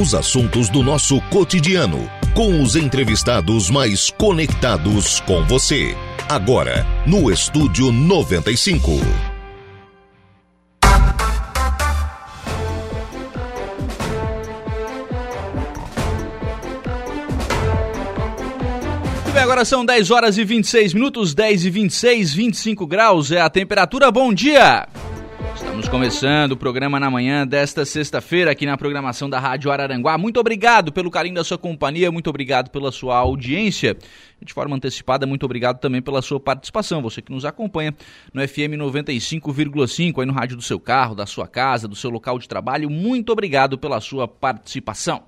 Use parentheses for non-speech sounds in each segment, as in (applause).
os assuntos do nosso cotidiano, com os entrevistados mais conectados com você. Agora, no Estúdio 95. agora são 10 horas e 26 minutos, 10 e 26, 25 graus é a temperatura. Bom dia! Estamos começando o programa na manhã desta sexta-feira aqui na programação da Rádio Araranguá. Muito obrigado pelo carinho da sua companhia, muito obrigado pela sua audiência. De forma antecipada, muito obrigado também pela sua participação. Você que nos acompanha no FM 95,5, aí no rádio do seu carro, da sua casa, do seu local de trabalho, muito obrigado pela sua participação.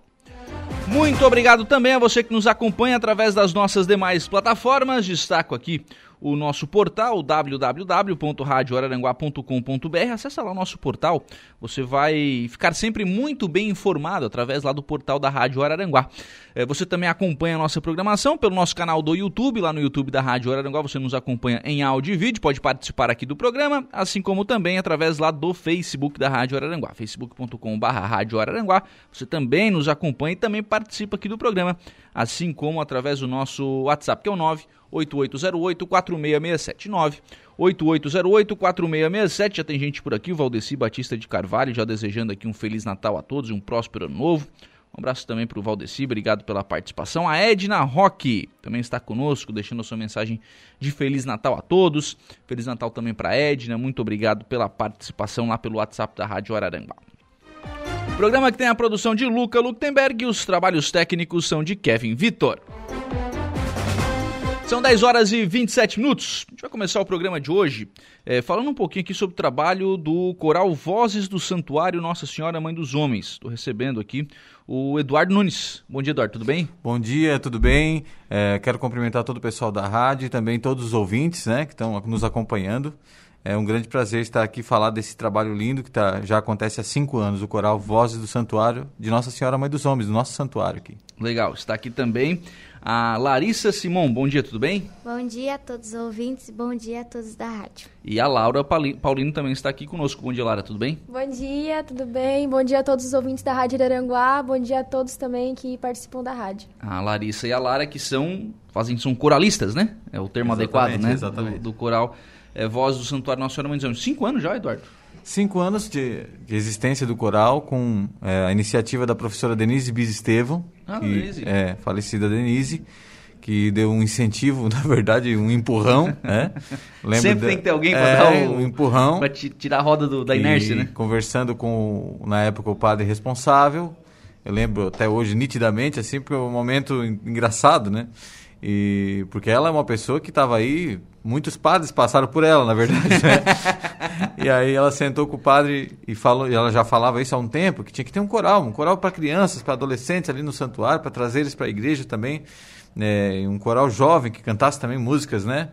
Muito obrigado também a você que nos acompanha através das nossas demais plataformas. Destaco aqui o nosso portal www.radioararanguá.com.br. Acesse lá o nosso portal, você vai ficar sempre muito bem informado através lá do portal da Rádio Araranguá. É, você também acompanha a nossa programação pelo nosso canal do YouTube, lá no YouTube da Rádio Araranguá, você nos acompanha em áudio e vídeo, pode participar aqui do programa, assim como também através lá do Facebook da Rádio Araranguá, facebook.com.br. Você também nos acompanha e também participa aqui do programa, assim como através do nosso WhatsApp, que é o 9 8808-4667. 8808-4667. Já tem gente por aqui, o Valdeci Batista de Carvalho, já desejando aqui um Feliz Natal a todos e um próspero ano novo. Um abraço também para o Valdeci, obrigado pela participação. A Edna Roque também está conosco, deixando a sua mensagem de Feliz Natal a todos. Feliz Natal também para a Edna, muito obrigado pela participação lá pelo WhatsApp da Rádio Araranguá. Programa que tem a produção de Luca Luktenberg e os trabalhos técnicos são de Kevin Vitor. São 10 horas e 27 minutos. A gente vai começar o programa de hoje é, falando um pouquinho aqui sobre o trabalho do coral Vozes do Santuário Nossa Senhora Mãe dos Homens. Estou recebendo aqui o Eduardo Nunes. Bom dia, Eduardo, tudo bem? Bom dia, tudo bem? É, quero cumprimentar todo o pessoal da rádio e também todos os ouvintes né, que estão nos acompanhando. É um grande prazer estar aqui falar desse trabalho lindo que tá, já acontece há cinco anos, o coral Vozes do Santuário de Nossa Senhora Mãe dos Homens, do nosso santuário aqui. Legal, está aqui também a Larissa Simon. Bom dia, tudo bem? Bom dia a todos os ouvintes, bom dia a todos da rádio. E a Laura Paulino também está aqui conosco. Bom dia, Lara, tudo bem? Bom dia, tudo bem? Bom dia a todos os ouvintes da Rádio Aranguá, bom dia a todos também que participam da rádio. A Larissa e a Lara que são, fazem, são coralistas, né? É o termo exatamente, adequado, né? Exatamente. Do, do coral é, Voz do Santuário Nossa Senhora Mãe dos Anjos. Cinco anos já, Eduardo? Cinco anos de, de existência do coral, com é, a iniciativa da professora Denise Bis Estevam, ah, que, Denise. é falecida Denise que deu um incentivo, (laughs) na verdade, um empurrão, né? (laughs) Lembro Sempre tem que ter alguém para é, dar o... um empurrão. Para tirar a roda do, da inércia, né? Conversando com, na época, o padre responsável. Eu lembro até hoje nitidamente, assim, porque é um momento engraçado, né? E porque ela é uma pessoa que estava aí, muitos padres passaram por ela, na verdade, né? (laughs) e aí ela sentou com o padre e falou, e ela já falava isso há um tempo, que tinha que ter um coral, um coral para crianças, para adolescentes ali no santuário, para trazer eles para a igreja também é, um coral jovem que cantasse também músicas, né?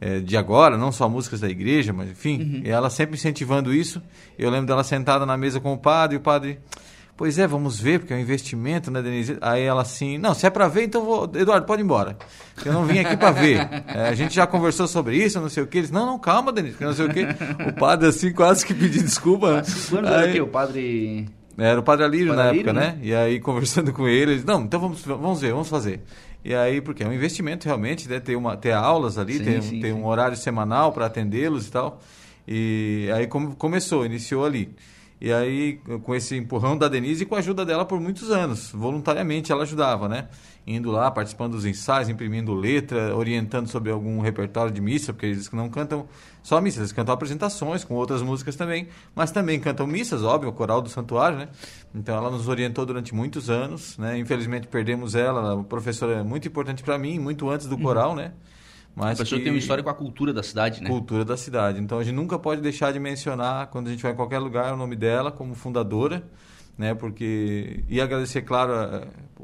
É, de agora, não só músicas da igreja, mas enfim, uhum. e ela sempre incentivando isso. Eu lembro dela sentada na mesa com o padre, e o padre, pois é, vamos ver, porque é um investimento, né, Denise? Aí ela assim, não, se é para ver, então vou, Eduardo, pode ir embora. Eu não vim aqui para ver. (laughs) É, a gente já conversou sobre isso, não sei o que. Eles, não, não, calma, Denise, não sei o que. O padre assim quase que pediu desculpa. Quando aí, era o quê? O padre era o Padre Alírio na época, né? né? E aí, conversando com ele, eles, não, então vamos, vamos ver, vamos fazer. E aí, porque é um investimento realmente, né? ter, uma, ter aulas ali, sim, ter, sim, ter sim. um horário semanal para atendê-los e tal. E aí como começou, iniciou ali. E aí, com esse empurrão da Denise e com a ajuda dela por muitos anos, voluntariamente ela ajudava, né? Indo lá, participando dos ensaios, imprimindo letra, orientando sobre algum repertório de missa, porque eles não cantam só missas, eles cantam apresentações com outras músicas também, mas também cantam missas, óbvio, o coral do santuário, né? Então ela nos orientou durante muitos anos, né? Infelizmente perdemos ela, a professora é muito importante para mim, muito antes do uhum. coral, né? Mas a pessoa que... tem uma história com a cultura da cidade, né? Cultura da cidade. Então a gente nunca pode deixar de mencionar, quando a gente vai em qualquer lugar, o nome dela como fundadora, né? Porque. E agradecer, claro,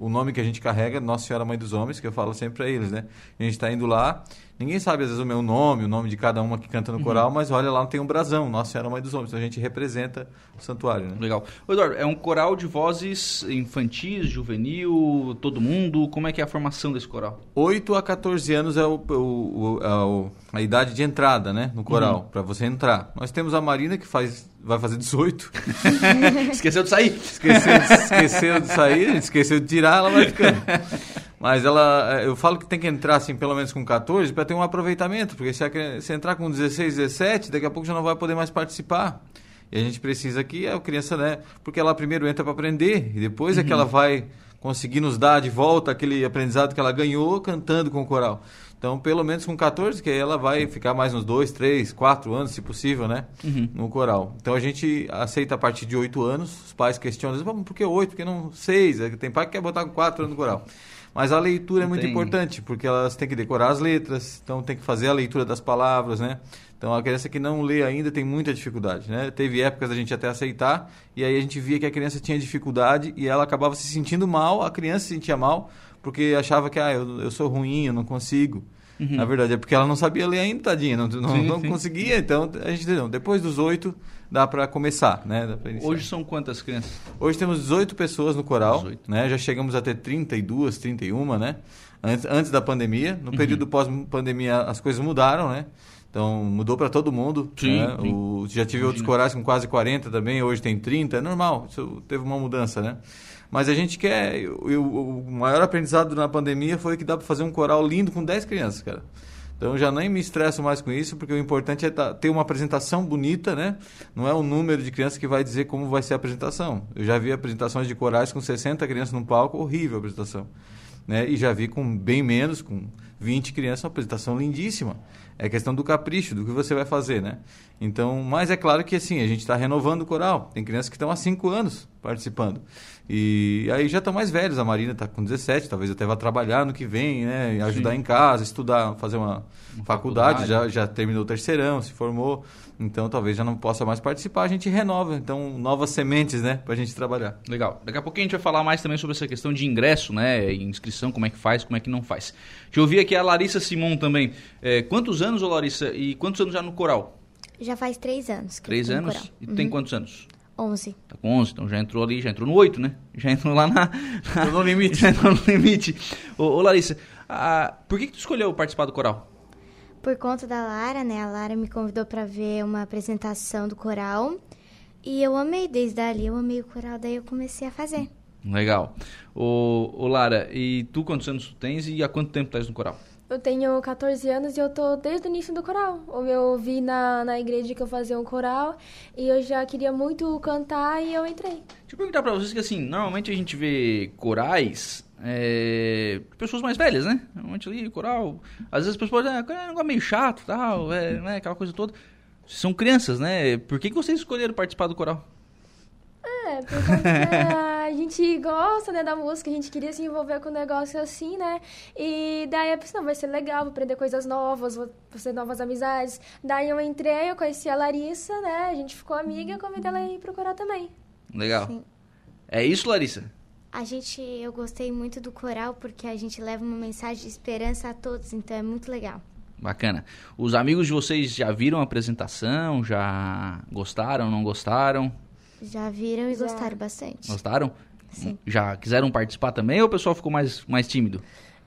o nome que a gente carrega, Nossa Senhora Mãe dos Homens, que eu falo sempre para eles, né? A gente está indo lá, ninguém sabe às vezes o meu nome, o nome de cada uma que canta no coral, mas olha lá, tem um brasão, Nossa Senhora Mãe dos Homens, então a gente representa o santuário, né? Legal. Ô, Eduardo, é um coral de vozes infantis, juvenil, todo mundo, como é que é a formação desse coral? 8 a 14 anos é, o, o- o- a, a idade de entrada, né, no coral, para você entrar. Nós temos a Marina que faz, vai fazer 18, (laughs) Esqueceu de sair? esqueceu, esqueceu de sair, esqueceu de tirar, ela vai ficando. (laughs) Mas ela, eu falo que tem que entrar assim, pelo menos com 14, para ter um aproveitamento, porque se, a se entrar com 16, 17, daqui a pouco já não vai poder mais participar. E a gente precisa que a criança, né, porque ela primeiro entra para aprender e depois é que ela vai conseguir nos dar de volta aquele aprendizado que ela ganhou cantando com o coral. Então, pelo menos com 14, que aí ela vai ficar mais uns 2, 3, 4 anos, se possível, né? No coral. Então, a gente aceita a partir de 8 anos. Os pais questionam, "Vamos, por que 8? Por que não 6? Tem pai que quer botar com 4 anos no coral. Mas a leitura é muito Tem. importante, porque elas têm que decorar as letras, então tem que fazer a leitura das palavras, né? Então a criança que não lê ainda tem muita dificuldade, né? Teve épocas da gente até aceitar, e aí a gente via que a criança tinha dificuldade e ela acabava se sentindo mal, a criança se sentia mal, porque achava que, ah, eu, eu sou ruim, eu não consigo. Na verdade, é porque ela não sabia ler ainda, tadinha, não, não, Sim, não sim. conseguia, então a gente, não, depois dos oito, dá para começar, né? Hoje são quantas crianças? Hoje temos 18 pessoas no coral, 18. né? Já chegamos a ter 32, 31, né? Antes, antes da pandemia. No Uhum. período pós-pandemia as coisas mudaram, né? Então mudou para todo mundo. Sim, né? sim. O- já tive outros Imagina. corais com quase 40 também, hoje tem 30, é normal. Isso teve uma mudança, né? Mas a gente quer. eu- eu- o maior aprendizado na pandemia foi que dá para fazer um coral lindo com 10 crianças, cara. Então eu já nem me estresso mais com isso, porque o importante é tá- ter uma apresentação bonita, né? Não é o número de crianças que vai dizer como vai ser a apresentação. Eu já vi apresentações de corais com 60 crianças no palco, horrível a apresentação. Né? E já vi com bem menos, com 20 crianças, uma apresentação lindíssima. É questão do capricho, do que você vai fazer, né? Então, mas é claro que assim, a gente está renovando o coral. Tem crianças que estão há 5 anos participando. E aí já estão mais velhos. A Marina está com 17, talvez até vá trabalhar no que vem, né? Ajudar em casa, estudar, fazer uma, faculdade, faculdade. Já, já terminou o terceirão, se formou. Então talvez já não possa mais participar. A gente renova. Então, novas sementes, né? Pra gente trabalhar. Legal. Daqui a pouquinho a gente vai falar mais também sobre essa questão de ingresso, né? Inscrição, como é que faz, como é que não faz. Deixa eu ouvir aqui a Larissa Simon também. É, quantos anos, ô Larissa? E quantos anos já no coral? Já faz três anos. Três anos? coral. E Uhum. tem quantos anos? Onze. Tá com 11, então já entrou ali, já entrou no 8, né? Já entrou lá na... Entrou no limite. (laughs) já entrou no limite. Ô, ô Larissa, ah, por que, que tu escolheu participar do coral? Por conta da Lara, né? A Lara me convidou pra ver uma apresentação do coral. E eu amei desde ali, eu amei o coral, daí eu comecei a fazer. Legal. Ô, ô Lara, e tu quantos anos tu tens e há quanto tempo estás no coral? Eu tenho 14 anos e eu tô desde o início do coral. Eu vi na, na igreja que eu fazia um coral e eu já queria muito cantar e eu entrei. Deixa eu perguntar pra vocês que assim, normalmente a gente vê corais é, pessoas mais velhas, né? Normalmente ali, coral. Às vezes as pessoas, ah, é um negócio meio chato tal, é, né? Aquela coisa toda. São crianças, né? Por que, que vocês escolheram participar do coral? É, porque (laughs) a gente gosta, né, da música, a gente queria se envolver com um negócio assim, né? E daí eu pensei, não, vai ser legal, vou aprender coisas novas, vou fazer novas amizades. Daí eu entrei, eu conheci a Larissa, né? A gente ficou amiga, eu convidei ela a ir procurar também. Legal. Sim. É isso, Larissa? A gente, eu gostei muito do coral porque a gente leva uma mensagem de esperança a todos, então é muito legal. Bacana. Os amigos de vocês já viram a apresentação? Já gostaram, não gostaram? Já viram e Já. gostaram bastante. Gostaram? Sim. Já quiseram participar também ou o pessoal ficou mais, mais tímido?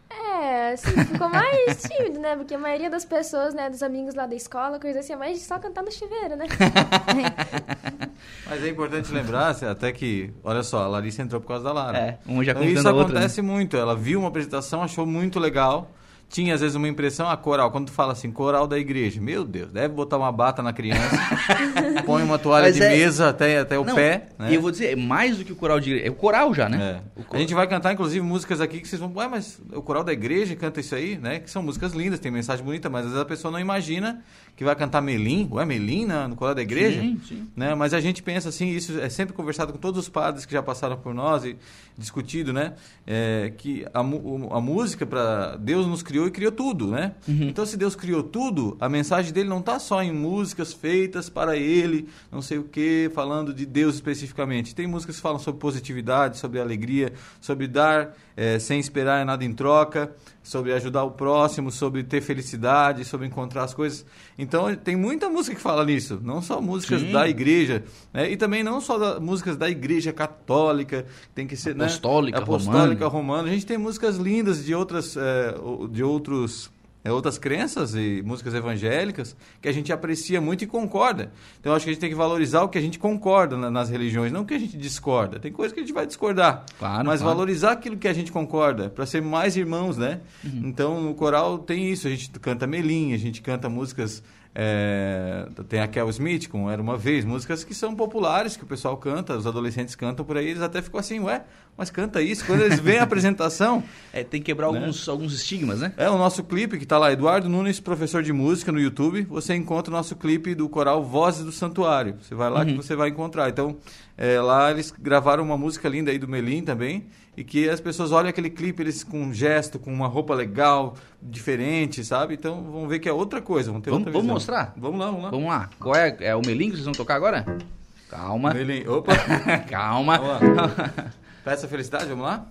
É, assim, ficou mais (laughs) tímido, né? Porque a maioria das pessoas, né, dos amigos lá da escola, coisa assim, é mais só cantar no chuveiro, né? (laughs) Mas é importante lembrar, assim, até que, olha só, a Larissa entrou por causa da Lara. É, uma já Então, isso a outra. né? acontece muito. Ela viu uma apresentação, achou muito legal. Tinha, às vezes, uma impressão, a coral, quando tu fala assim, coral da igreja. Meu Deus, deve botar uma bata na criança, (laughs) põe uma toalha Mas de é- mesa até, até o Não, pé. Né? E eu vou dizer, é mais do que o coral de igreja. É o coral já, né? É. A gente vai cantar, inclusive, músicas aqui que vocês vão. Ué, mas o coral da igreja canta isso aí, né? Que são músicas lindas, tem mensagem bonita, mas às vezes a pessoa não imagina que vai cantar Melim. Ué, Melim na- no coral da igreja? Sim, sim. Né? Mas a gente pensa assim, isso é sempre conversado com todos os padres que já passaram por nós e discutido, né? É, que a, a música, para Deus nos criou criou e criou tudo, né? Uhum. Então, se Deus criou tudo, a mensagem dele não está só em músicas feitas para ele, não sei o que, falando de Deus especificamente. Tem músicas que falam sobre positividade, sobre alegria, sobre dar é, sem esperar nada em troca, sobre ajudar o próximo, sobre ter felicidade, sobre encontrar as coisas. Então, tem muita música que fala nisso, não só músicas Sim. da igreja, né? e também não só da, músicas da igreja católica, tem que ser né? Apostólica, apostólica romana. romana. A gente tem músicas lindas de outras, é, de outros outras crenças e músicas evangélicas que a gente aprecia muito e concorda. Então, eu acho que a gente tem que valorizar o que a gente concorda na- nas religiões, não o que a gente discorda. Tem coisa que a gente vai discordar, Claro, mas claro. valorizar aquilo que a gente concorda, para ser mais irmãos, né? Uhum. Então, no coral tem isso. A gente canta Melim, a gente canta músicas... é, tem a Kel Smith com Era Uma Vez, músicas que são populares, que o pessoal canta, os adolescentes cantam por aí, eles até ficam assim, ué, mas canta isso. Quando eles veem a apresentação, (laughs) É, tem que quebrar Né? alguns, alguns estigmas, né? é o nosso clipe que está lá, Eduardo Nunes, professor de música no YouTube. Você encontra o nosso clipe do coral Vozes do Santuário. Você vai lá que você vai encontrar. Então, é, lá eles gravaram uma música linda aí do Melim também. E que as pessoas olham aquele clipe, eles com um gesto, com uma roupa legal, diferente, sabe? Então vão ver que é outra coisa, vão ter Vamos- outra vamos visão. mostrar? Vamos lá, vamos lá. Vamos lá. Qual é, é o melim que vocês vão tocar agora? Calma. Melim, opa, (laughs) Calma. lá. Peça felicidade, vamos lá?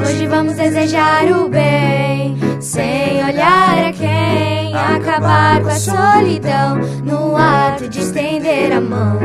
Hoje vamos desejar o bem, sem olhar a quem. Acabar com a solidão, no ato de estender a mão.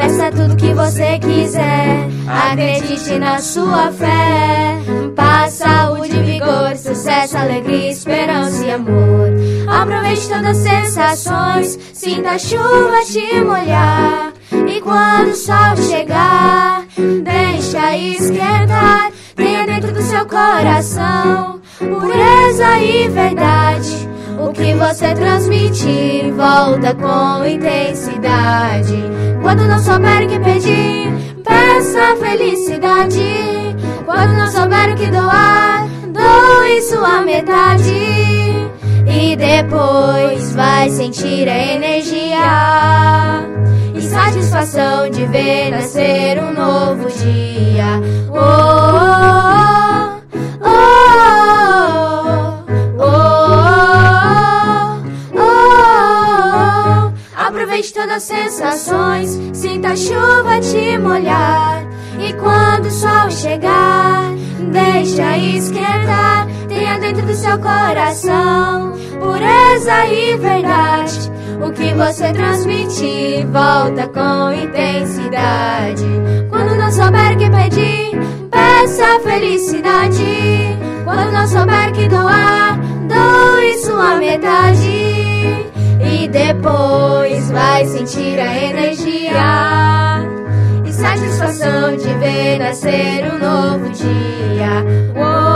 Peça tudo que você quiser, acredite na sua fé. Paz, saúde, vigor, sucesso, alegria, esperança e amor. Aproveite todas as sensações, sinta a chuva te molhar. E quando o sol chegar, deixa esquentar. Tenha dentro do seu coração pureza e verdade. O que você transmitir volta com intensidade. Quando não souber o que pedir, peça felicidade. Quando não souber o que doar, doe sua metade. E depois vai sentir a energia e satisfação de ver nascer um novo dia. Oh, oh, oh, Todas as sensações, sinta a chuva te molhar. E quando o sol chegar, deixa esquentar. Tenha dentro do seu coração pureza e verdade. O que você transmitir volta com intensidade. Quando não souber que pedir, peça felicidade. Quando não souber que doar, doe sua metade. Depois vai sentir a energia e satisfação de ver nascer um novo dia. Oh,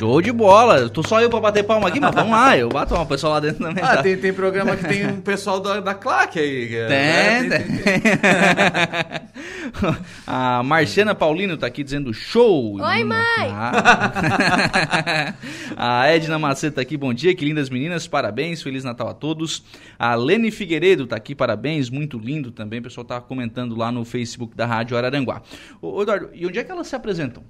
Show de bola. Tô só eu pra bater palma aqui, mas vamos lá. Eu bato uma pessoa lá dentro também. Ah, tá? tem, tem programa que tem um pessoal da, da claque aí. é- Tem, né? tem. (laughs) A Marciana Paulino tá aqui dizendo show. Oi, mãe. Ah. (laughs) A Edna Maceta tá aqui, bom dia, que lindas meninas, parabéns, Feliz Natal a todos. A Lene Figueiredo tá aqui, parabéns, muito lindo também, o pessoal tá comentando lá no Facebook da Rádio Araranguá. Ô, Eduardo, e onde é que elas se apresentam?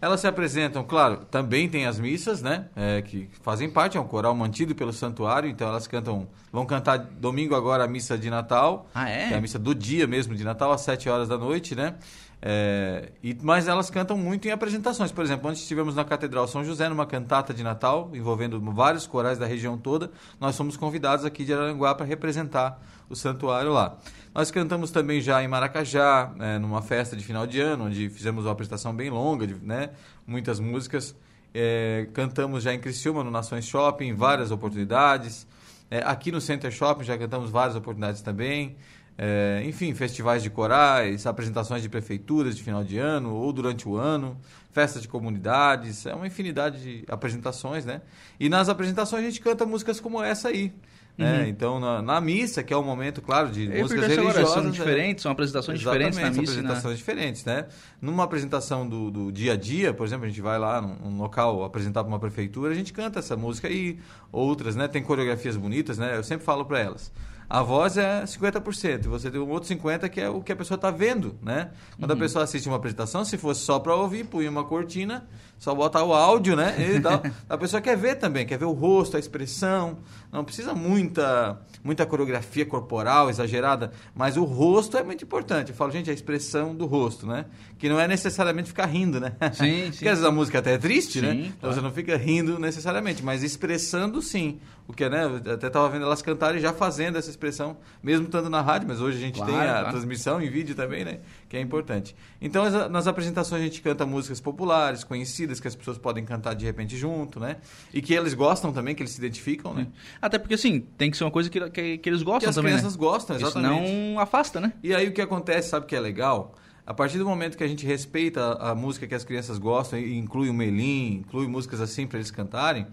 Elas se apresentam, claro, também tem as missas, né? é, que fazem parte, é um coral mantido pelo santuário, então elas cantam, vão cantar domingo agora a missa de Natal, Ah, é? que é a missa do dia mesmo de Natal, às 7 horas da noite, né? É, e, mas elas cantam muito em apresentações. Por exemplo, ontem estivemos na Catedral São José, numa cantata de Natal, envolvendo vários corais da região toda. Nós somos convidados aqui de Aranguá para representar o santuário lá. Nós cantamos também já em Maracajá, né, numa festa de final de ano, onde fizemos uma apresentação bem longa, de, né, muitas músicas. É, cantamos já em Criciúma, no Nações Shopping, várias oportunidades. É, aqui no Center Shopping já cantamos várias oportunidades também. É, enfim, festivais de corais, apresentações de prefeituras de final de ano ou durante o ano, festas de comunidades, é uma infinidade de apresentações, né? E nas apresentações a gente canta músicas como essa aí, Né? Então, na, na, missa, que é um momento, claro, de Eu músicas religiosas... São diferentes, são apresentações diferentes na missa. São apresentações diferentes, né? Numa apresentação do, do, dia a dia, por exemplo, a gente vai lá num, num local apresentar para uma prefeitura, a gente canta essa música e outras, né? Tem coreografias bonitas, né? Eu sempre falo para elas a voz é 50%, e você tem um outro 50% que é o que a pessoa está vendo, né? Quando uhum. a pessoa assiste uma apresentação, se fosse só para ouvir, punha uma cortina, só botar o áudio, né? E tal. a pessoa quer ver também, quer ver o rosto, a expressão. Não precisa muita, muita coreografia corporal exagerada, mas o rosto é muito importante. Eu falo, gente, a expressão do rosto, né? Que não é necessariamente ficar rindo, né? Sim, sim. (laughs) Porque às vezes a música até é triste, né? sim, né? Então claro. você não fica rindo necessariamente, mas expressando sim. O que, né? Eu até estava vendo elas cantarem já fazendo essa expressão, mesmo estando na rádio, mas hoje a gente claro, tem a claro. transmissão em vídeo também, né? Que é importante. Então, as, nas apresentações a gente canta músicas populares, conhecidas, que as pessoas podem cantar de repente junto, né? E que eles gostam também, que eles se identificam, né? Até porque, assim, tem que ser uma coisa que, que, que eles gostam que as também, crianças né? gostam, exatamente. Isso não afasta, né? E aí o que acontece, sabe que é legal? A partir do momento que a gente respeita a, a música que as crianças gostam e inclui o melim, inclui músicas assim para eles cantarem,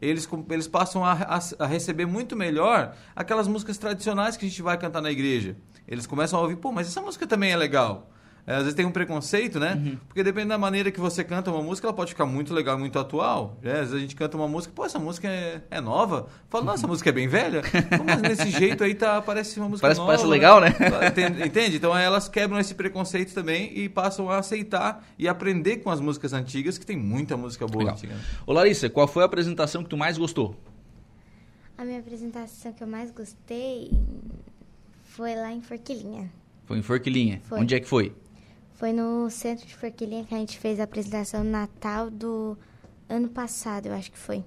eles, eles passam a, a, a, receber muito melhor aquelas músicas tradicionais que a gente vai cantar na igreja. Eles começam a ouvir, pô, mas essa música também é legal. É, às vezes tem um preconceito, né? Uhum. Porque depende da maneira que você canta uma música, ela pode ficar muito legal, muito atual. Né? Às vezes a gente canta uma música, pô, essa música é, é nova. Fala, nossa, essa música é bem velha. Pô, mas nesse (laughs) jeito aí tá, parece uma música parece, nova. Parece legal, né? Entende? Entende? Então elas quebram esse preconceito também e passam a aceitar e aprender com as músicas antigas, que tem muita música boa legal. antiga. Ô Larissa, qual foi a apresentação que tu mais gostou? A minha apresentação que eu mais gostei foi lá em Forquilinha. Foi em Forquilinha. Foi. Onde é que foi? Foi no centro de Forquilinha que a gente fez a apresentação no Natal do ano passado, eu acho que foi.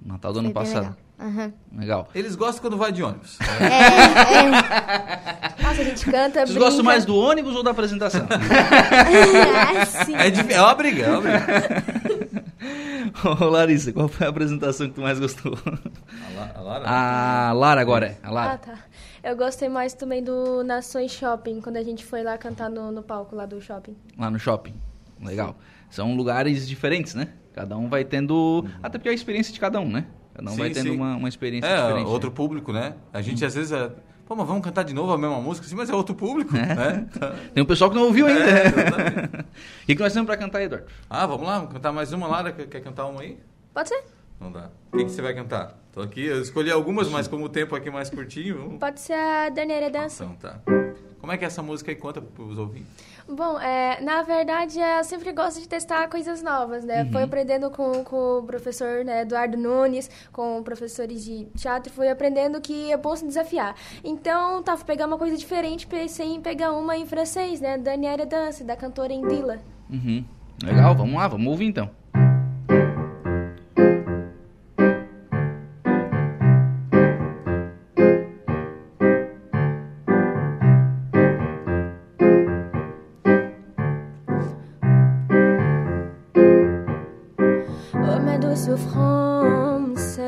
Natal do foi ano passado. Legal. Uhum. legal. Eles gostam quando vai de ônibus. É, é. Nossa, a gente canta, Vocês brinca. gostam mais do ônibus ou da apresentação? (laughs) sim. É, de, é uma briga, é uma briga. (laughs) Ô Larissa, qual foi a apresentação que tu mais gostou? A, La, a Lara? A Lara agora, a Lara. Ah, tá. Eu gostei mais também do Nações Shopping, quando a gente foi lá cantar no, no palco lá do shopping. Lá no shopping. Legal. São lugares diferentes, né? Cada um vai tendo. Até porque é a experiência de cada um, né? Cada um Sim, vai tendo sim. uma, uma experiência É, diferente. outro público, né? A gente às vezes é. Pô, mas vamos cantar de novo a mesma música? Sim, mas é outro público, né? Tem um pessoal que não ouviu ainda. É, exatamente. (laughs) O que, que nós temos pra cantar, Eduardo? ah, vamos lá, vamos cantar mais uma. Lara, quer, quer cantar uma aí? Pode ser? Não dá. O que, que você vai cantar? Tô aqui, eu escolhi algumas, mas como o tempo aqui é mais curtinho, vamos... Pode ser a Daniela Dança. Então tá. Como é que é essa música aí? Conta pros ouvintes. Bom, é, na verdade, eu sempre gosto de testar coisas novas, né? Fui aprendendo com, com o professor né, Eduardo Nunes, com professores de teatro, fui aprendendo que é bom se desafiar. Então, tá, fui pegar uma coisa diferente, pensei em pegar uma em francês, né? Daniela Dança, da cantora Indila. Uhum. Legal, vamos lá, vamos ouvir então. souffrance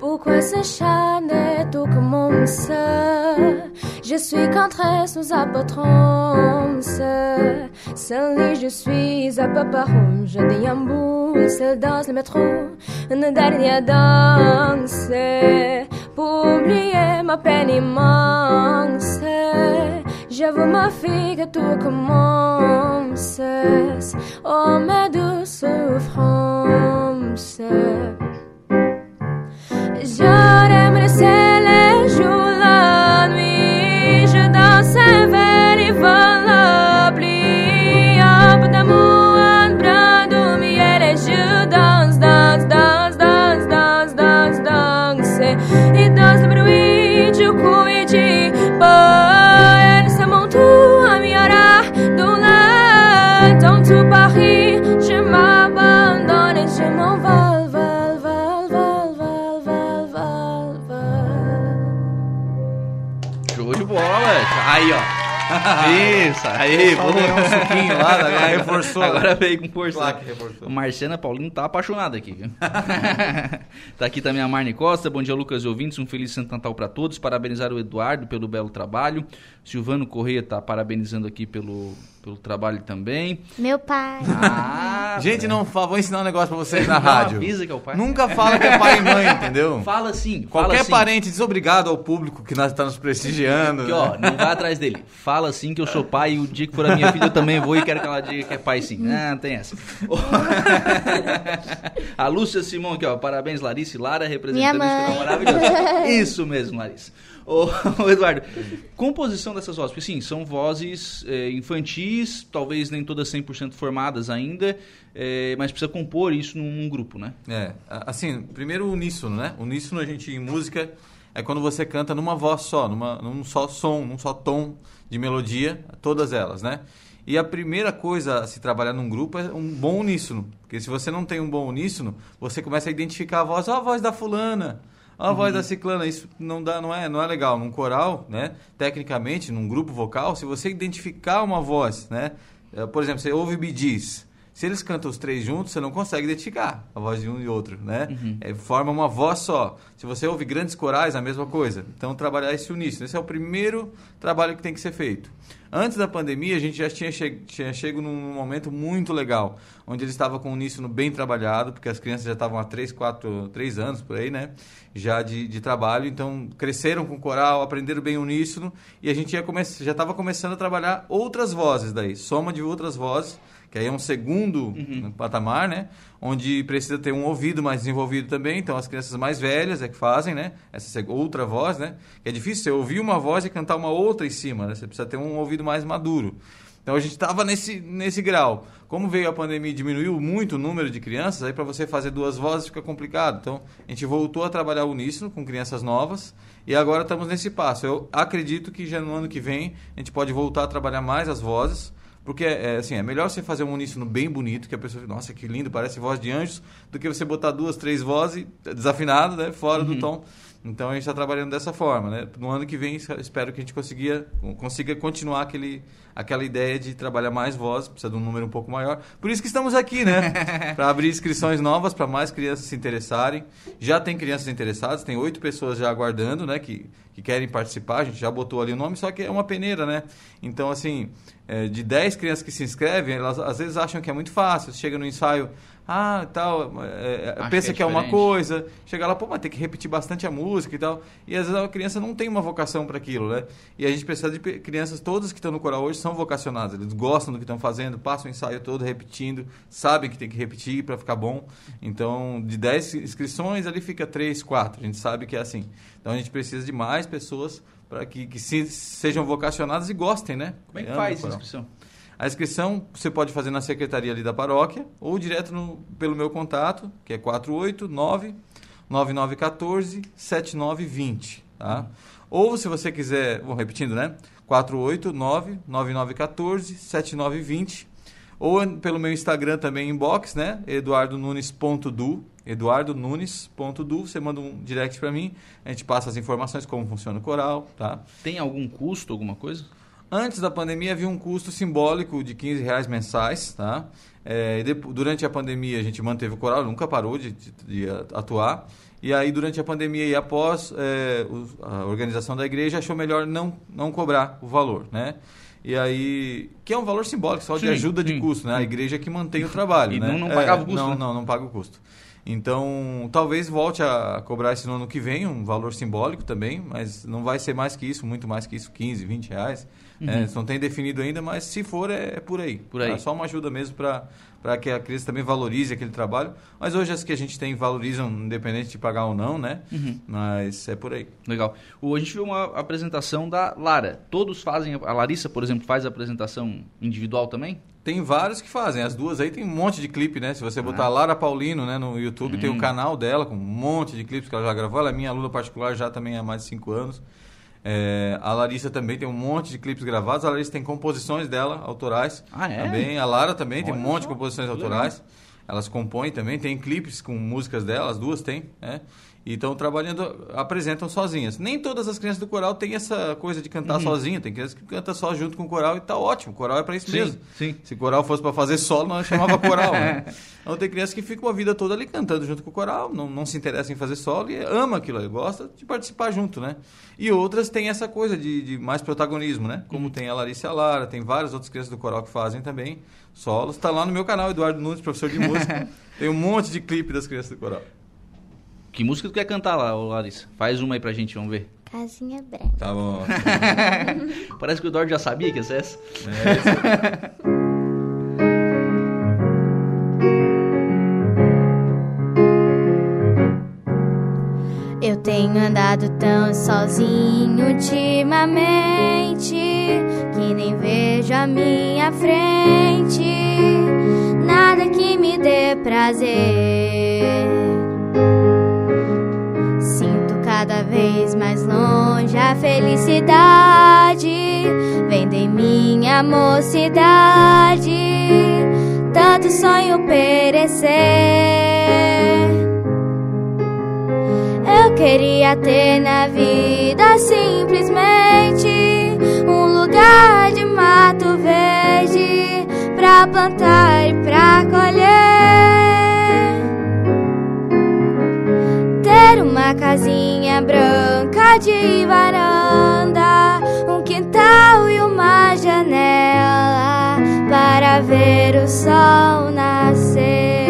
Pourquoi ce chat n'est au commence? Je suis contre sous apotrance Seul je suis à paparon Je dis un bout, danse le métro. Une dernière danse. Pour oublier ma peine immense. J'avoue ma fille que tout commence. Oh, ma douce souffrance. Aí, ó. Isso, aí, ganhou um suquinho lá, agora reforçou. Agora veio com força. Claro que reforçou. Marciana Paulino tá apaixonado aqui, (laughs) tá aqui também a Marne Costa. Bom dia, Lucas e ouvintes. Um feliz Santo Natal para todos. Parabenizar o Eduardo pelo belo trabalho. Silvano Correia tá parabenizando aqui pelo, pelo trabalho também. Meu pai. Ah. (laughs) Gente, né? não fala, vou ensinar um negócio pra vocês (laughs) na Não rádio. avisa que é o pai. Nunca fala que é pai e mãe, entendeu? (laughs) Fala fala Qualquer assim. parente diz obrigado ao público que nós está nos prestigiando. Que, né? ó, não vai atrás dele. Fala assim que eu sou pai e o dia que for a minha filha eu também vou e quero que ela diga que é pai sim. Ah, tem essa. a Lúcia Simão aqui, ó. Parabéns, Larissa e Lara, representando Minha mãe. maravilhoso. Isso mesmo, Larissa. (laughs) Ô, Eduardo, composição dessas vozes, porque sim, são vozes eh, infantis, talvez nem todas 100% formadas ainda, eh, mas precisa compor isso num, num grupo, né? É, assim, primeiro uníssono, né? O uníssono a gente em música é quando você canta numa voz só, numa, num só som, num só tom de melodia, todas elas, né? E a primeira coisa a se trabalhar num grupo é um bom uníssono, porque se você não tem um bom uníssono, você começa a identificar a voz, ó, a voz da fulana, a voz da ciclana, isso não dá, não é, não é legal. Num coral, né? Tecnicamente, num grupo vocal, se você identificar uma voz, né? Eh, Por exemplo, você ouve Bee Gees, se eles cantam os três juntos, você não consegue identificar a voz de um e outro, né? É, forma uma voz só. Se você ouve grandes corais, a mesma coisa. Então, trabalhar esse uníssono. Esse é o primeiro trabalho que tem que ser feito. Antes da pandemia, a gente já tinha, che tinha chego num momento muito legal, onde ele estava com o uníssono bem trabalhado, porque as crianças já estavam há 3, 4, 3 anos por aí, né? Já de, de trabalho. Então, cresceram com o coral, aprenderam bem o uníssono, e a gente ia já estava começando a trabalhar outras vozes daí, soma de outras vozes que aí é um segundo patamar, né? Onde precisa ter um ouvido mais desenvolvido também. Então, as crianças mais velhas é que fazem, né? Essa outra voz, né? Que é difícil você ouvir uma voz e cantar uma outra em cima, né? Você precisa ter um ouvido mais maduro. Então, a gente estava nesse, nesse grau. Como veio a pandemia e diminuiu muito o número de crianças, aí para você fazer duas vozes fica complicado. Então, a gente voltou a trabalhar uníssono com crianças novas e agora estamos nesse passo. Eu acredito que já no ano que vem a gente pode voltar a trabalhar mais as vozes, porque é, assim, é melhor você fazer um uníssono bem bonito, que a pessoa fica, nossa, que lindo, parece voz de anjos, do que você botar duas, três vozes desafinadas, né, fora do tom. Então a gente está trabalhando dessa forma, né? No ano que vem espero que a gente consiga, consiga continuar aquele, aquela ideia de trabalhar mais vozes, precisa de um número um pouco maior. Por isso que estamos aqui, né? (laughs) para abrir inscrições novas para mais crianças se interessarem. Já tem crianças interessadas, tem oito pessoas já aguardando, né? Que, que querem participar. A gente já botou ali o nome, só que é uma peneira, né? Então assim, é, de 10 crianças que se inscrevem, elas às vezes acham que é muito fácil. Chega no ensaio, ah, tal, é, pensa que é que é uma coisa, chega lá, pô, mas tem que repetir bastante a música e tal. E às vezes a criança não tem uma vocação para aquilo, né? E a gente precisa de crianças, todas que estão no coral hoje são vocacionadas, eles gostam do que estão fazendo, passam o ensaio todo repetindo, sabem que tem que repetir para ficar bom. Então, de 10 inscrições, ali fica 3, 4. A gente sabe que é assim. Então a gente precisa de mais pessoas para que, que se- sejam vocacionadas e gostem, né? Como é que faz coral. inscrição? A inscrição você pode fazer na secretaria ali da paróquia ou direto no- pelo meu contato, que é 489 9914 7920, tá? Ou se você quiser, vou repetindo, né? 489 9914 7920 ou pelo meu Instagram também inbox, né? eduardonunes.du, eduardonunes.du, você manda um direct para mim, a gente passa as informações como funciona o coral, tá? Tem algum custo, alguma coisa? Antes da pandemia havia um custo simbólico de 15 reais mensais, tá? É, durante a pandemia a gente manteve o coral, nunca parou de, de- de atuar. E aí durante a pandemia e após é, os- a organização da igreja achou melhor não, não cobrar o valor, né? E aí, que é um valor simbólico, só de Sim, ajuda de sim. custo, né? A igreja que mantém o trabalho, E né? não- não É, pagava o custo, Não, né? não, não paga o custo. Então, talvez volte a cobrar esse no ano que vem, um valor simbólico também, mas não vai ser mais que isso, muito mais que isso, 15, 20 reais. É, eles não tem definido ainda, mas se for, é, é por aí. Uhum. Por aí. É só uma ajuda mesmo para que a criança também valorize aquele trabalho. Mas hoje as que a gente tem valorizam, independente de pagar ou não, né? Uhum. Mas é por aí. Legal. O, a gente viu uma apresentação da Lara. Todos fazem. A Larissa, por exemplo, faz a apresentação individual também? Tem vários que fazem. As duas aí tem um monte de clipe, né? Se você botar Ah. Lara Paulino né, no YouTube, tem Hum. o canal dela com um monte de clipes que ela já gravou. Ela é minha aluna particular já também há mais de cinco anos. É, a Larissa também tem um monte de clipes gravados. A Larissa tem composições dela, autorais. Ah, é? Também. A Lara também tem um Olha monte só, de composições autorais. Elas compõem também. Tem clipes com músicas dela, as duas têm, né? E estão trabalhando, apresentam sozinhas. Nem todas as crianças do coral têm essa coisa de cantar sozinha. Tem crianças que cantam só junto com o coral e tá ótimo. O coral é para isso Sim, mesmo. sim. Se coral fosse para fazer solo, nós chamava coral, né? (laughs) Então tem criança que fica uma vida toda ali cantando junto com o coral, não, não se interessa em fazer solo e ama aquilo, ali, gosta de participar junto, né? E outras têm essa coisa de, de mais protagonismo, né? Como tem a Larissa a Lara, tem várias outras crianças do coral que fazem também solos. Está lá no meu canal, Eduardo Nunes, professor de música. (laughs) tem um monte de clipe das crianças do coral. Que música tu quer cantar lá, Larissa? Faz uma aí pra gente, vamos ver. Casinha branca. Tá bom. (laughs) Parece que o Eduardo já sabia que ia ser essa. É, isso. (laughs) Eu tenho andado tão sozinho ultimamente que nem vejo a minha frente nada que me dê prazer. Cada vez mais longe a felicidade vem de minha mocidade. Tanto sonho perecer. Eu queria ter na vida simplesmente um lugar de mato verde pra plantar e pra colher. Branca de varanda, um quintal e uma janela para ver o sol nascer.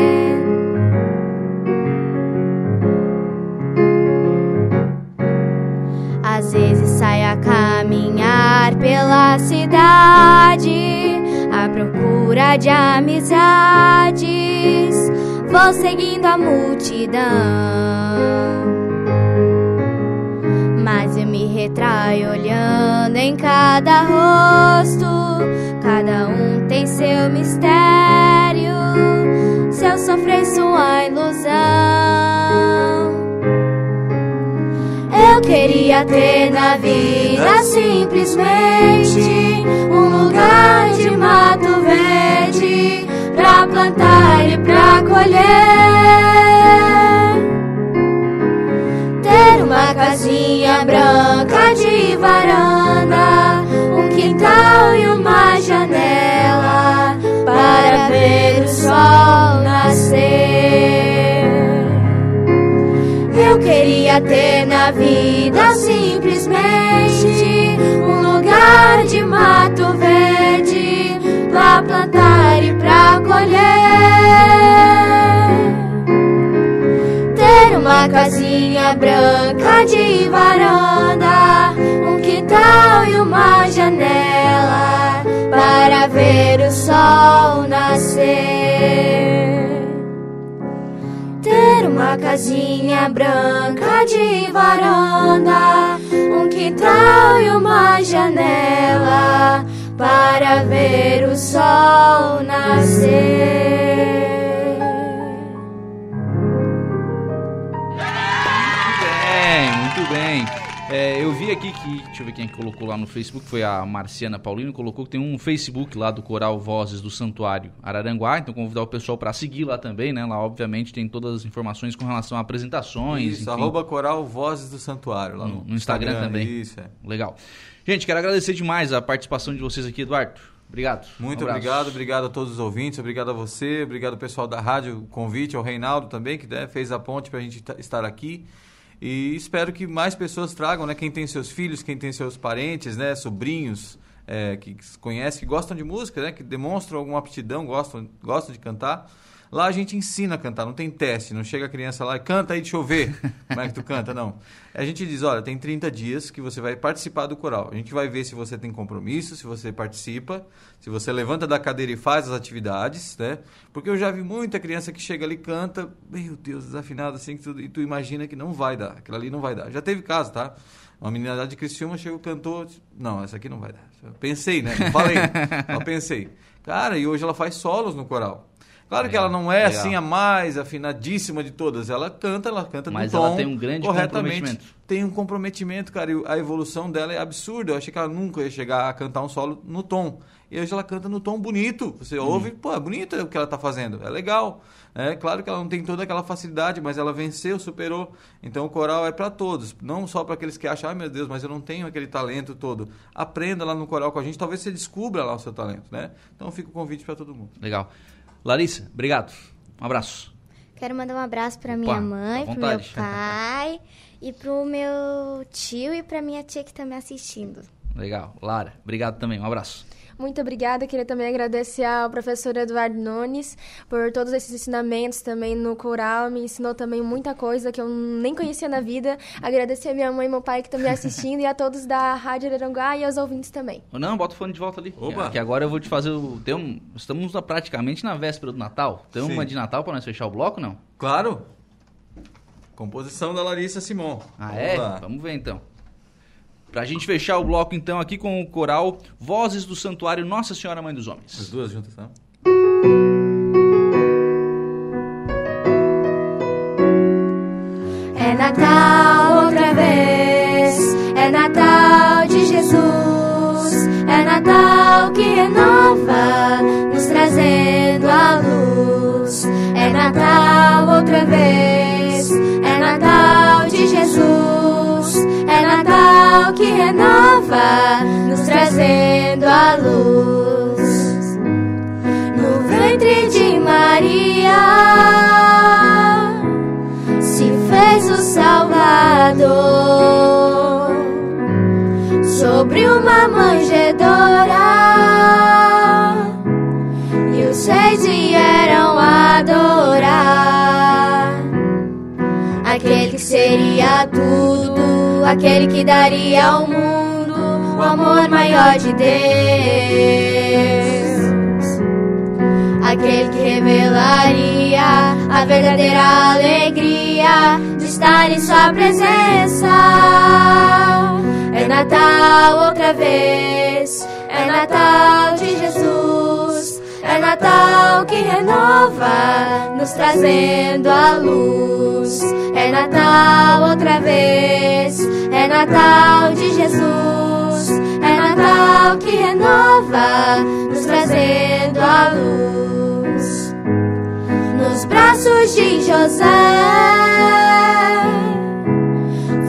Às vezes saio a caminhar pela cidade à procura de amizades. Vou seguindo a multidão, me retraio olhando em cada rosto. Cada um tem seu mistério, seu sofrer, sua ilusão. Eu queria ter na vida simplesmente um lugar de mato verde pra plantar e pra colher. Uma casinha branca de varanda, um quintal e uma janela para ver o sol nascer. Eu queria ter na vida simplesmente um lugar de mato verde pra plantar e pra colher. Uma casinha branca de varanda, um quintal e uma janela para ver o sol nascer. Ter uma casinha branca de varanda, um quintal e uma janela para ver o sol nascer. É, eu vi aqui que, deixa eu ver quem é colocou lá no Facebook, foi a Marciana Paulino, colocou que tem um Facebook lá do Coral Vozes do Santuário Araranguá, então convidar o pessoal para seguir lá também, né? Lá obviamente tem todas as informações com relação a apresentações, Isso, arroba coral Vozes do Santuário, lá No- no, no Instagram também. Isso, é. Legal. Gente, quero agradecer demais a participação de vocês aqui, Eduardo. Obrigado. Muito Um obrigado, obrigado a todos os ouvintes, obrigado a você, obrigado ao pessoal da rádio, o convite, ao Reinaldo também, que né, fez a ponte para a gente ta- estar aqui. E espero que mais pessoas tragam, né? Quem tem seus filhos, quem tem seus parentes, né? Sobrinhos, é, que conhecem, que gostam de música, né? Que demonstram alguma aptidão, gostam, gostam de cantar. Lá a gente ensina a cantar, não tem teste, não chega a criança lá e canta aí, deixa eu ver como é que tu canta, não. A gente diz, olha, tem 30 dias que você vai participar do coral. A gente vai ver se você tem compromisso, se você participa, se você levanta da cadeira e faz as atividades, né? Porque eu já vi muita criança que chega ali e canta, meu Deus, desafinado assim, que tu, e tu imagina que não vai dar, aquilo ali não vai dar. Já teve caso, tá? Uma menina lá de Criciúma chegou, cantou, não, essa aqui não vai dar. Pensei, né? Não falei, só pensei. Cara, e hoje ela faz solos no coral. Claro que Legal, ela não é legal. assim a mais afinadíssima de todas. Ela canta, ela canta Mas no ela tom tem um grande corretamente. comprometimento. Tem um comprometimento, cara. E a evolução dela é absurda. Eu achei que ela nunca ia chegar a cantar um solo no tom. E hoje ela canta no tom bonito. Você Uhum. ouve, pô, é bonito o que ela tá fazendo. É legal. É claro que ela não tem toda aquela facilidade, mas ela venceu, superou. Então o coral é para todos, não só para aqueles que acham, ai meu Deus, mas eu não tenho aquele talento todo. Aprenda lá no coral com a gente, talvez você descubra lá o seu talento, né? Então fica o convite para todo mundo. Legal. Larissa, obrigado. Um abraço. Quero mandar um abraço pra minha mãe, pro meu pai e pro meu tio e pra minha tia que tá me assistindo. Legal. Lara, obrigado também. Um abraço. Muito obrigada. Queria também agradecer ao professor Eduardo Nunes por todos esses ensinamentos também no coral. Me ensinou também muita coisa que eu nem conhecia na vida. Agradecer a minha mãe e meu pai que estão me assistindo e a todos da Rádio Araranguá e aos ouvintes também. Ou Não, bota o fone de volta ali. Opa. Que agora eu vou te fazer o. Tem um, estamos praticamente na véspera do Natal. Tem Sim. uma de Natal pra nós fechar o bloco, não? Claro. Composição da Larissa Simon. Ah, Vamos é? lá. Vamos ver então. Pra gente fechar o bloco então aqui com o coral Vozes do Santuário Nossa Senhora Mãe dos As Homens. duas juntas, tá? É Natal outra vez, é Natal de Jesus, é Natal que renova, nos trazendo a luz. É Natal outra vez, é Natal de Jesus, Natal que renova, nos trazendo a luz. No ventre de Maria se fez o Salvador sobre uma manjedoura e os reis vieram adorar aquele que seria tudo, aquele que daria ao mundo o amor maior de Deus aquele que revelaria a verdadeira alegria de estar em Sua presença. É Natal outra vez, é Natal de Jesus, é Natal que renova, nos trazendo a luz. É Natal outra vez, é Natal de Jesus, é Natal que renova, nos trazendo a luz. Nos braços de José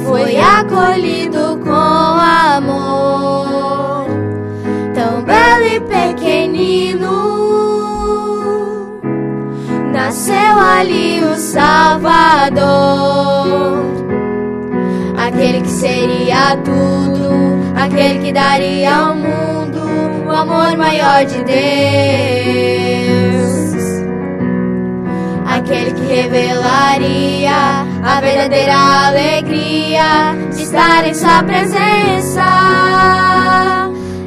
foi acolhido com amor, tão belo e pequenino. Nasceu ali o Salvador, aquele que seria tudo, aquele que daria ao mundo o amor maior de Deus. Aquele que revelaria a verdadeira alegria de estar em Sua presença.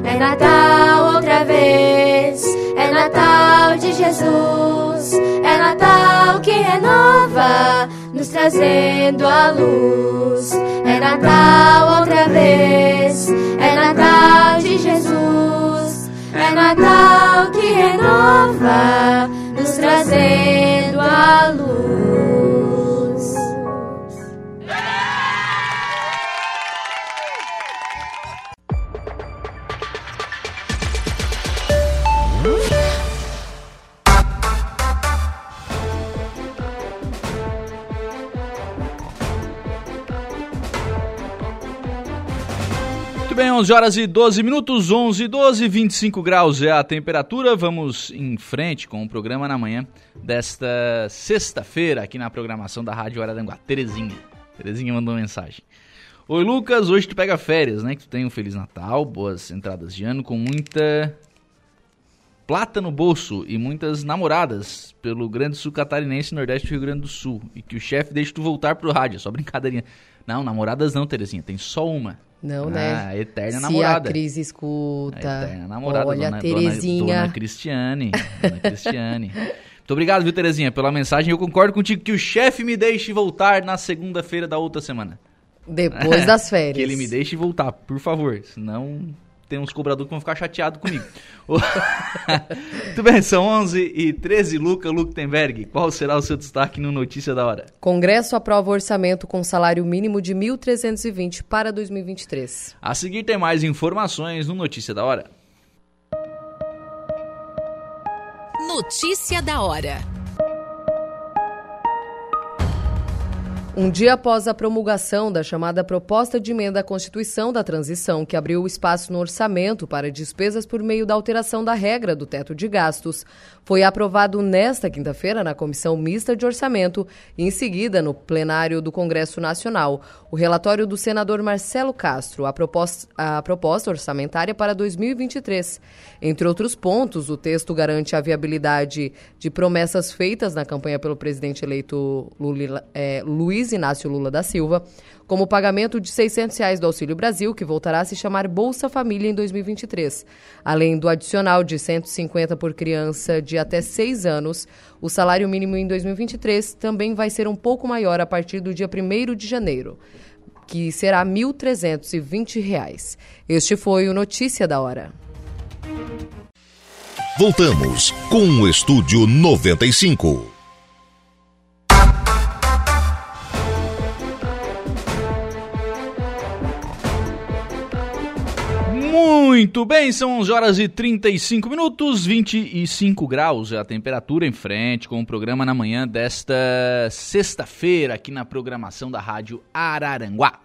É Natal outra vez, é Natal de Jesus, é Natal que renova, nos trazendo a luz. É Natal outra vez, é Natal de Jesus, é Natal que renova, nos trazendo a luz. 11 horas e 12 minutos, 11 e 12, 25 graus é a temperatura. Vamos em frente com o programa na manhã desta sexta-feira aqui na programação da Rádio Araranguá. Terezinha. Terezinha mandou mensagem. Oi, Lucas, hoje tu pega férias, né? Que tu tem um Feliz Natal, boas entradas de ano, com muita plata no bolso e muitas namoradas pelo Grande Sul Catarinense Nordeste do Rio Grande do Sul. E que o chefe deixe tu voltar pro rádio, é só brincadeirinha. Não, namoradas não, Terezinha, tem só uma. Não, Ah, né? a eterna Se namorada. a Cris A escuta. eterna namorada, Olha, dona, Terezinha. Dona, dona Cristiane. Dona Cristiane. Muito obrigado, viu, Terezinha, pela mensagem. Eu concordo contigo que o chefe me deixe voltar na segunda-feira da outra semana. Depois das férias. (laughs) Que ele me deixe voltar, por favor. Senão tem uns cobradores que vão ficar chateados comigo. (laughs) Muito bem, são 11 e 13. Luca Luktenberg, qual será o seu destaque no Notícia da Hora? Congresso aprova orçamento com salário mínimo de 1.320 para 2023. A seguir tem mais informações no Notícia da Hora. Notícia da hora. Um dia após a promulgação da chamada proposta de emenda à Constituição da Transição, que abriu espaço no orçamento para despesas por meio da alteração da regra do teto de gastos, foi aprovado nesta quinta-feira na Comissão Mista de Orçamento e, em seguida, no plenário do Congresso Nacional, o relatório do senador Marcelo Castro, a proposta, a proposta orçamentária para 2023. Entre outros pontos, o texto garante a viabilidade de promessas feitas na campanha pelo presidente eleito Lula, é, Luiz Luiz Inácio Lula da Silva, como pagamento de 600 reais do Auxílio Brasil, que voltará a se chamar Bolsa Família em 2023. Além do adicional de 150 por criança de até 6 anos, o salário mínimo em 2023 também vai ser um pouco maior a partir do dia 1 de janeiro, que será R$ 1.320. Este foi o Notícia da Hora. Voltamos com o Estúdio 95. Muito bem, são 11 horas e 35 minutos, 25 graus é a temperatura em frente com o programa na manhã desta sexta-feira aqui na programação da Rádio Araranguá.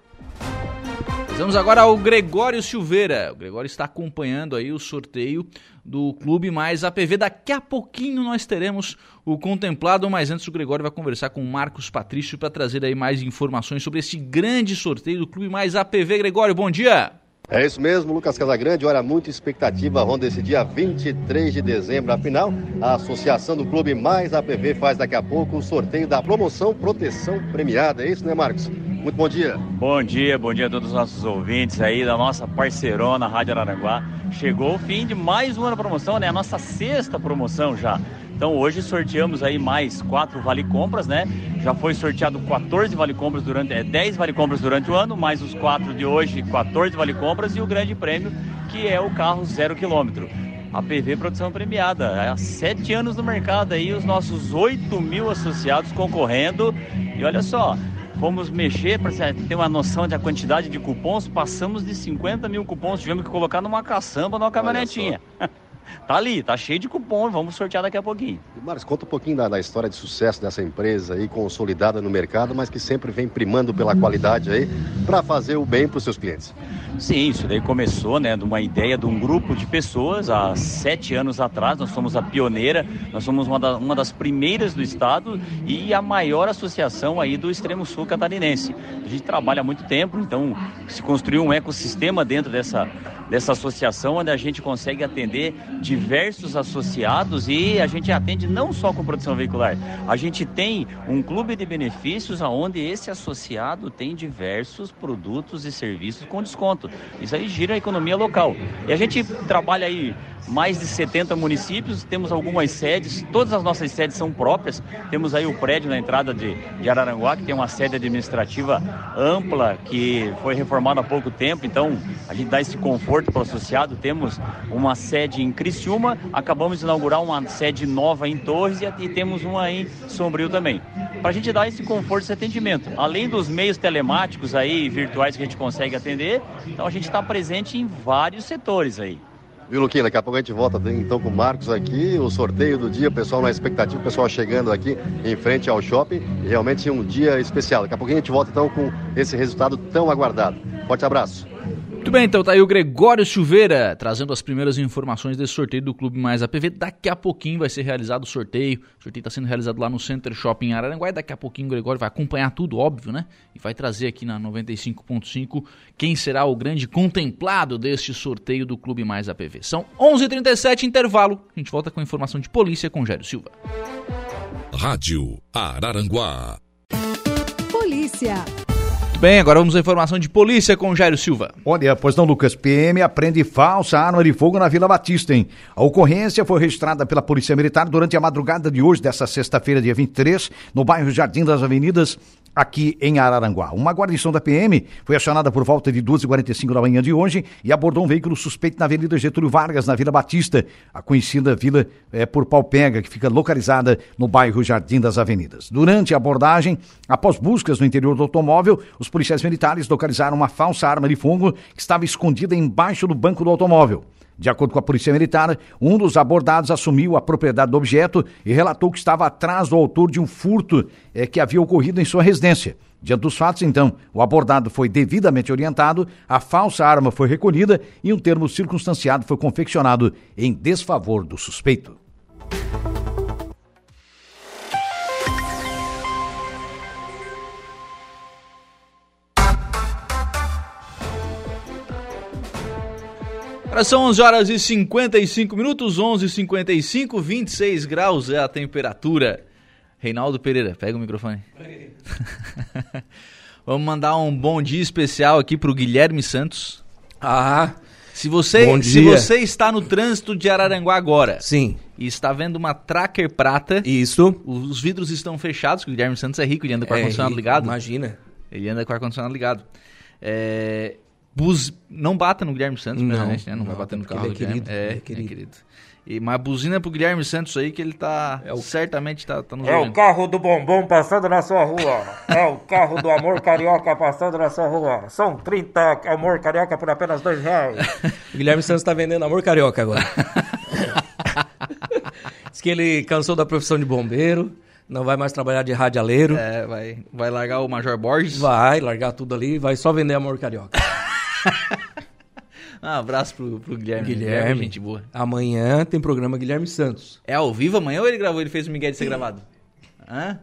Vamos agora ao Gregório Silveira. O Gregório está acompanhando aí o sorteio do Clube Mais APV. Daqui a pouquinho nós teremos o contemplado, mas antes o Gregório vai conversar com o Marcos Patrício para trazer aí mais informações sobre esse grande sorteio do Clube Mais APV. Gregório, bom dia! É isso mesmo, Lucas Casagrande. Olha, muita expectativa ronda esse dia 23 de dezembro. Afinal, a Associação do Clube Mais APV faz daqui a pouco o sorteio da promoção Proteção Premiada. É isso, né, Marcos? Muito bom dia. Bom dia, bom dia a todos os nossos ouvintes aí da nossa parceirona Rádio Araranguá. Chegou o fim de mais uma promoção, né? A nossa sexta promoção já. Então hoje sorteamos aí mais quatro vale compras, né? Já foi sorteado 14 vale compras durante, é 10 vale compras durante o ano, mais os quatro de hoje, 14 vale compras e o grande prêmio que é o carro zero quilômetro. A PV Produção Premiada, há sete anos no mercado aí, os nossos 8 mil associados concorrendo. E olha só, fomos mexer para ter uma noção da quantidade de cupons, passamos de 50 mil cupons, tivemos que colocar numa caçamba, numa caminhonetinha. (laughs) tá ali, tá cheio de cupom, vamos sortear daqui a pouquinho. Marcos, conta um pouquinho da, da, história de sucesso dessa empresa aí, consolidada no mercado, mas que sempre vem primando pela qualidade aí, para fazer o bem para os seus clientes. Sim, isso daí começou, né, de uma ideia de um grupo de pessoas há sete anos atrás, nós somos a pioneira, nós somos uma, da, uma das primeiras do estado e a maior associação aí do extremo sul catarinense. A gente trabalha há muito tempo, então se construiu um ecossistema dentro dessa, dessa associação, onde a gente consegue atender diversos associados e a gente atende não só com produção veicular. A gente tem um clube de benefícios onde esse associado tem diversos produtos e serviços com desconto. Isso aí gira a economia local. E a gente trabalha aí mais de 70 municípios, temos algumas sedes, todas as nossas sedes são próprias. Temos aí o prédio na entrada de, de Araranguá, que tem uma sede administrativa ampla, que foi reformada há pouco tempo, então a gente dá esse conforto para o associado. Temos uma sede em Criciúma, acabamos de inaugurar uma sede nova em Torres e, e temos uma em Sombrio também. Para a gente dar esse conforto, esse atendimento. Além dos meios telemáticos aí, virtuais que a gente consegue atender, então a gente está presente em vários setores aí. Viu, Luquinha? Daqui a pouco a gente volta então com o Marcos aqui, o sorteio do dia, o pessoal na expectativa, o pessoal chegando aqui em frente ao shopping. Realmente um dia especial. Daqui a pouquinho a gente volta então com esse resultado tão aguardado. Forte abraço. Muito bem, então tá aí o Gregório Silveira trazendo as primeiras informações desse sorteio do Clube Mais APV. Daqui a pouquinho vai ser realizado o sorteio. O sorteio está sendo realizado lá no Center Shopping Araranguá e daqui a pouquinho o Gregório vai acompanhar tudo, óbvio, né? E vai trazer aqui na 95.5 quem será o grande contemplado deste sorteio do Clube Mais APV. São 11h37, intervalo. A gente volta com informação de polícia com Gério Silva. Rádio Araranguá. Polícia. Bem, agora vamos à informação de polícia com Jairo Silva. Olha, pois não, Lucas, PM aprende falsa arma de fogo na Vila Batista, hein? A ocorrência foi registrada pela Polícia Militar durante a madrugada de hoje, dessa sexta-feira, dia 23, no bairro Jardim das Avenidas, aqui em Araranguá. Uma guarnição da PM foi acionada por volta de 12h45 da manhã de hoje e abordou um veículo suspeito na Avenida Getúlio Vargas, na Vila Batista, a conhecida vila é, por Palpega, que fica localizada no bairro Jardim das Avenidas. Durante a abordagem, após buscas no interior do automóvel, os policiais militares localizaram uma falsa arma de fogo que estava escondida embaixo do banco do automóvel. De acordo com a Polícia Militar, um dos abordados assumiu a propriedade do objeto e relatou que estava atrás do autor de um furto eh, que havia ocorrido em sua residência. Diante dos fatos, então, o abordado foi devidamente orientado, a falsa arma foi recolhida e um termo circunstanciado foi confeccionado em desfavor do suspeito. Agora são 11 horas e 55 minutos, 11 e 55 26 graus é a temperatura. Reinaldo Pereira, pega o microfone. (laughs) Vamos mandar um bom dia especial aqui pro Guilherme Santos. Ah, Se você, se você está no trânsito de Araranguá agora sim. e está vendo uma Tracker prata, Isso. os vidros estão fechados, que o Guilherme Santos é rico, ele anda com o É, ar-condicionado ligado. Imagina. Ele anda com o ar-condicionado ligado. É, buz... Não bata no Guilherme Santos, Não, né? Não, vai não, bater no carro ele é do Guilherme. querido, É, ele é é querido. querido. E, mas buzina pro Guilherme Santos aí que ele tá. É o- Certamente tá, tá nos É o ouvindo. carro do bombom passando na sua rua. É o carro do amor carioca passando na sua rua. São 30 amor carioca por apenas dois reais. (laughs) O Guilherme Santos tá vendendo amor carioca agora. (laughs) Diz que ele cansou da profissão de bombeiro, não vai mais trabalhar de radialeiro. É, vai, vai largar o Major Borges. Vai largar tudo ali, vai só vender amor carioca. (laughs) (laughs) Um abraço pro, pro Guilherme. Guilherme. gente boa. Amanhã tem programa Guilherme Santos. É ao vivo amanhã ou ele gravou? Ele fez o Miguel de ser gravado? Hã?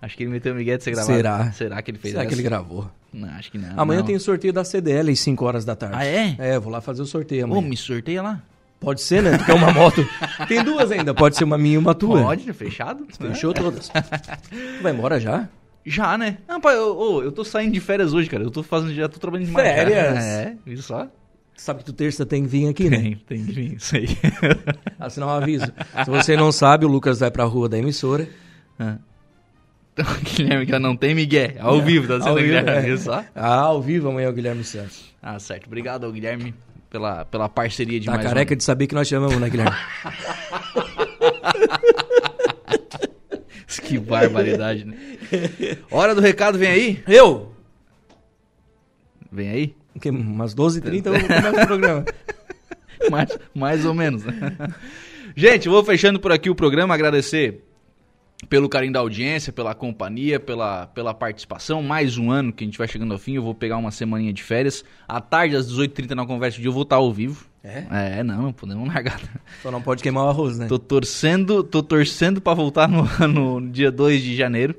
Acho que ele meteu o Miguel de ser gravado. Será? Será que ele fez Será que essa? ele gravou? Não, acho que não. Amanhã não. tem o sorteio da CDL às 5 horas da tarde. Ah, é? É, vou lá fazer o sorteio Ô, amanhã. me sorteia lá. Pode ser, né? Tu quer uma moto? (laughs) Tem duas ainda, pode ser uma minha e uma tua. Pode, fechado? Fechou todas. Vai embora já? Já, né? Não, pai, eu, eu tô saindo de férias hoje, cara. Eu tô fazendo, já tô trabalhando demais. Férias? É, viu só? Sabe que tu terça tem que vir aqui, né? Tem, tem que vir, isso aí. (laughs) Assinar um aviso. Se você não sabe, o Lucas vai pra rua da emissora. Então, (laughs) Guilherme, que não tem Miguel. Ao vivo, tá sendo vivo, Guilherme, é. viu só? Ah, ao vivo amanhã o Guilherme Santos. Ah, certo. Obrigado ao Guilherme pela, pela parceria de Tá mais um careca ano. de saber que nós chamamos, né, Guilherme? (laughs) (laughs) Que barbaridade, né? Hora do recado, vem aí? Eu? Vem aí? Que, umas 12h30 eu (laughs) começo o programa. mais, mais ou menos. né? Gente, vou fechando por aqui o programa, agradecer pelo carinho da audiência, pela companhia, pela, pela participação. Mais um ano que a gente vai chegando ao fim. Eu vou pegar uma semaninha de férias. À tarde, às 18h30 na conversa de dia, eu vou estar ao vivo. É? É, não, não podemos largar. Só não pode queimar o arroz, né? Tô torcendo, tô torcendo pra voltar no, (laughs) no dia 2 de janeiro.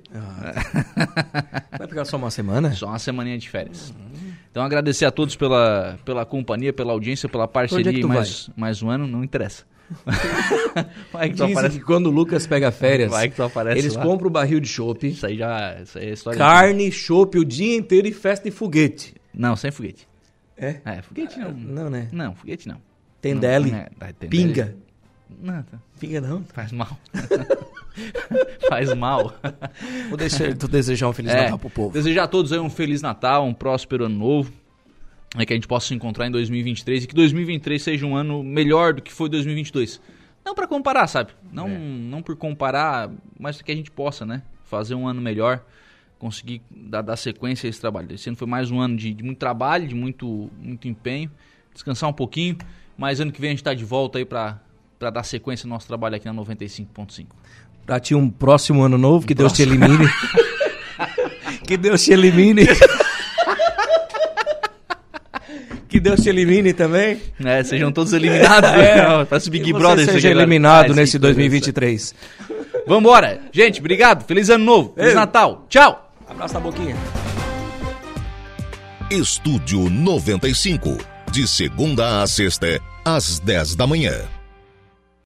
Vai pegar só uma semana? Só uma semaninha de férias. Então agradecer a todos pela, pela companhia, pela audiência, pela parceria é e tu mais, mais um ano, não interessa. (laughs) Vai que Dizem aparece. que quando o Lucas pega férias, Vai que tu aparece eles lá. compram o barril de chopp, Isso aí já. Isso aí é história. carne, chopp o dia inteiro e festa de foguete. Não, sem foguete. É? É, foguete não. Não, né? Não, foguete não. Tem Não, deli, é, é, tem pinga. deli. Não, tá- Pinga não. faz mal. (laughs) faz mal. Vou deixar tu desejar um Feliz É, Natal pro povo. Desejar a todos aí um Feliz Natal, um próspero ano novo. É que a gente possa se encontrar em 2023 e que 2023 seja um ano melhor do que foi 2022. Não pra comparar, sabe? Não, não por comparar, mas que a gente possa, né? Fazer um ano melhor, conseguir dar, dar sequência a esse trabalho. Esse ano foi mais um ano de, de muito trabalho, de muito, muito empenho. Descansar um pouquinho, mas ano que vem a gente tá de volta aí pra, pra dar sequência ao nosso trabalho aqui na 95.5. Pra ti um próximo ano novo, que Deus te elimine. (laughs) que Deus te elimine. que Deus te elimine também. É, sejam todos eliminados. É. né? Parece Big Brother. seja agora. eliminado Ah, nesse sim, 2023. Vambora. Gente, obrigado. Feliz ano novo. Feliz Ei. Natal. Tchau. Abraço na boquinha. Estúdio 95. De segunda a sexta, às 10 da manhã.